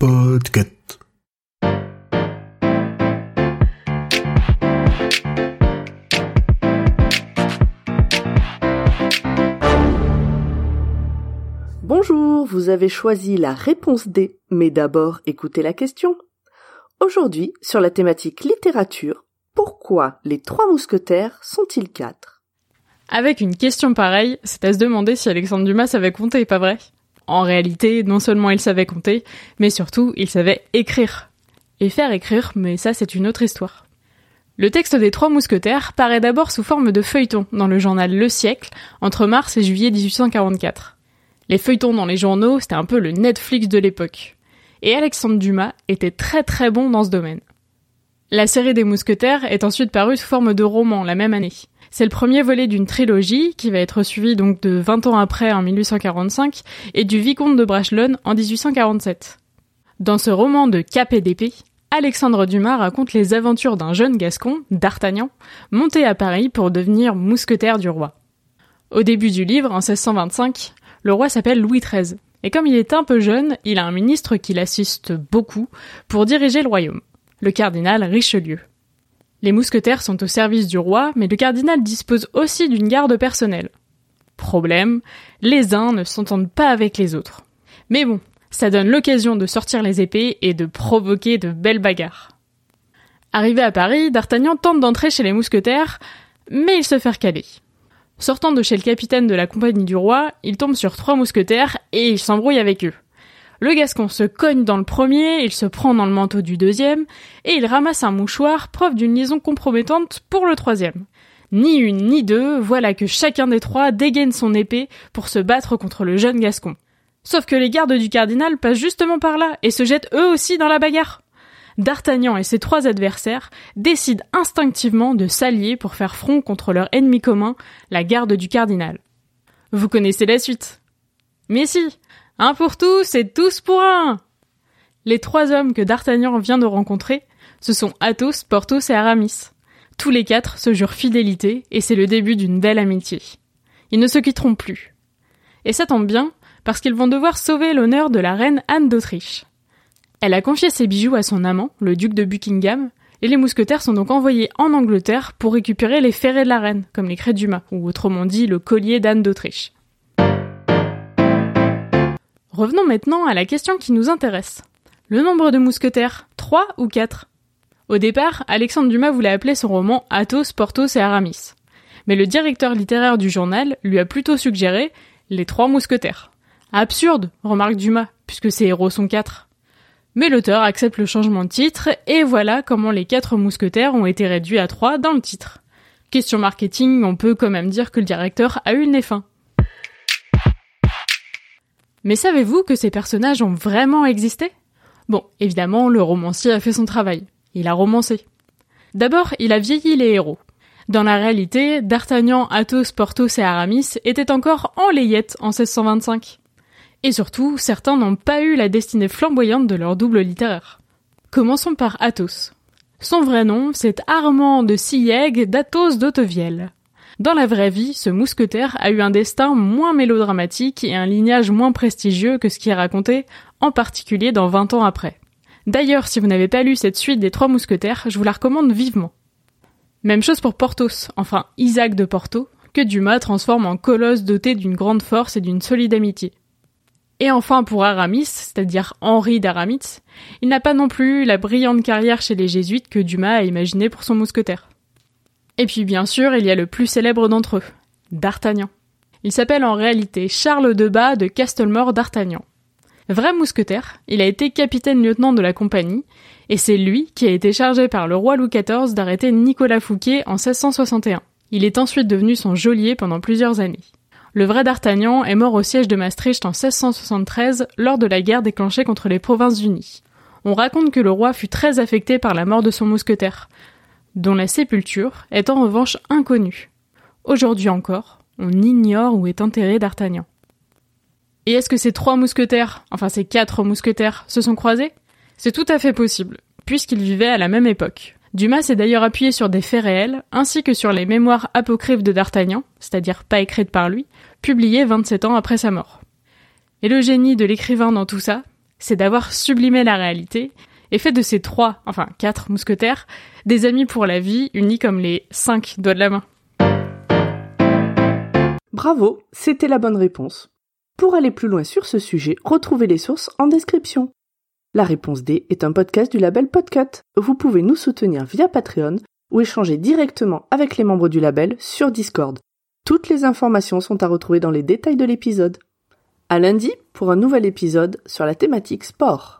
Podcast. Bonjour, vous avez choisi la réponse D, mais d'abord écoutez la question. Aujourd'hui, sur la thématique littérature, pourquoi les trois mousquetaires sont-ils quatre? Avec une question pareille, c'est à se demander si Alexandre Dumas savait compter, pas vrai? En réalité, non seulement il savait compter, mais surtout il savait écrire. Et faire écrire, mais ça c'est une autre histoire. Le texte des Trois Mousquetaires paraît d'abord sous forme de feuilleton dans le journal Le Siècle entre mars et juillet 1844. Les feuilletons dans les journaux, c'était un peu le Netflix de l'époque. Et Alexandre Dumas était très très bon dans ce domaine. La série des Mousquetaires est ensuite parue sous forme de roman la même année. C'est le premier volet d'une trilogie qui va être suivie donc de 20 ans après en 1845 et du Vicomte de Bragelonne en 1847. Dans ce roman de cap et d'épée, Alexandre Dumas raconte les aventures d'un jeune gascon, D'Artagnan, monté à Paris pour devenir mousquetaire du roi. Au début du livre, en 1625, le roi s'appelle Louis XIII. Et comme il est un peu jeune, il a un ministre qui l'assiste beaucoup pour diriger le royaume, le cardinal Richelieu. Les mousquetaires sont au service du roi, mais le cardinal dispose aussi d'une garde personnelle. Problème, les uns ne s'entendent pas avec les autres. Mais bon, ça donne l'occasion de sortir les épées et de provoquer de belles bagarres. Arrivé à Paris, D'Artagnan tente d'entrer chez les mousquetaires, mais il se fait recaler. Sortant de chez le capitaine de la compagnie du roi, il tombe sur trois mousquetaires et il s'embrouille avec eux. Le Gascon se cogne dans le premier, il se prend dans le manteau du deuxième, et il ramasse un mouchoir, preuve d'une liaison compromettante pour le troisième. Ni une ni deux, voilà que chacun des trois dégaine son épée pour se battre contre le jeune Gascon. Sauf que les gardes du cardinal passent justement par là et se jettent eux aussi dans la bagarre. D'Artagnan et ses trois adversaires décident instinctivement de s'allier pour faire front contre leur ennemi commun, la garde du cardinal. Vous connaissez la suite. Mais si, un pour tous et tous pour un. Les trois hommes que D'Artagnan vient de rencontrer, ce sont Athos, Porthos et Aramis. Tous les quatre se jurent fidélité et c'est le début d'une belle amitié. Ils ne se quitteront plus. Et ça tombe bien, parce qu'ils vont devoir sauver l'honneur de la reine Anne d'Autriche. Elle a confié ses bijoux à son amant, le duc de Buckingham, et les mousquetaires sont donc envoyés en Angleterre pour récupérer les ferrets de la reine, comme les crêts Dumas, ou autrement dit le collier d'Anne d'Autriche. Revenons maintenant à la question qui nous intéresse. Le nombre de mousquetaires, 3 ou 4 Au départ, Alexandre Dumas voulait appeler son roman Athos, Porthos et Aramis. Mais le directeur littéraire du journal lui a plutôt suggéré les trois mousquetaires. Absurde, remarque Dumas, puisque ses héros sont quatre. Mais l'auteur accepte le changement de titre, et voilà comment les quatre mousquetaires ont été réduits à trois dans le titre. Question marketing, on peut quand même dire que le directeur a eu le nez. Mais savez-vous que ces personnages ont vraiment existé? Bon, évidemment, le romancier a fait son travail. Il a romancé. D'abord, il a vieilli les héros. Dans la réalité, D'Artagnan, Athos, Porthos et Aramis étaient encore en layette en 1625. Et surtout, certains n'ont pas eu la destinée flamboyante de leur double littéraire. Commençons par Athos. Son vrai nom, c'est Armand de Sillègue d'Athos d'Autevielle. Dans la vraie vie, ce mousquetaire a eu un destin moins mélodramatique et un lignage moins prestigieux que ce qui est raconté, en particulier dans 20 ans après. D'ailleurs, si vous n'avez pas lu cette suite des Trois Mousquetaires, je vous la recommande vivement. Même chose pour Porthos, enfin Isaac de Porto, que Dumas transforme en colosse doté d'une grande force et d'une solide amitié. Et enfin pour Aramis, c'est-à-dire Henri d'Aramis, il n'a pas non plus la brillante carrière chez les jésuites que Dumas a imaginé pour son mousquetaire. Et puis bien sûr, il y a le plus célèbre d'entre eux, D'Artagnan. Il s'appelle en réalité Charles de Bas de Castelmore d'Artagnan. Vrai mousquetaire, il a été capitaine-lieutenant de la compagnie, et c'est lui qui a été chargé par le roi Louis XIV d'arrêter Nicolas Fouquet en 1661. Il est ensuite devenu son geôlier pendant plusieurs années. Le vrai D'Artagnan est mort au siège de Maastricht en 1673 lors de la guerre déclenchée contre les Provinces-Unies. On raconte que le roi fut très affecté par la mort de son mousquetaire, dont la sépulture est en revanche inconnue. Aujourd'hui encore, on ignore où est enterré D'Artagnan. Et est-ce que ces trois mousquetaires, enfin ces quatre mousquetaires, se sont croisés? C'est tout à fait possible, puisqu'ils vivaient à la même époque. Dumas s'est d'ailleurs appuyé sur des faits réels, ainsi que sur les mémoires apocryphes de D'Artagnan, c'est-à-dire pas écrites par lui, publiées 27 ans après sa mort. Et le génie de l'écrivain dans tout ça, c'est d'avoir sublimé la réalité et fait de ces trois, enfin quatre mousquetaires, des amis pour la vie, unis comme les cinq doigts de la main. Bravo, c'était la bonne réponse. Pour aller plus loin sur ce sujet, retrouvez les sources en description. La réponse D est un podcast du label Podcut. Vous pouvez nous soutenir via Patreon ou échanger directement avec les membres du label sur Discord. Toutes les informations sont à retrouver dans les détails de l'épisode. À lundi pour un nouvel épisode sur la thématique sport.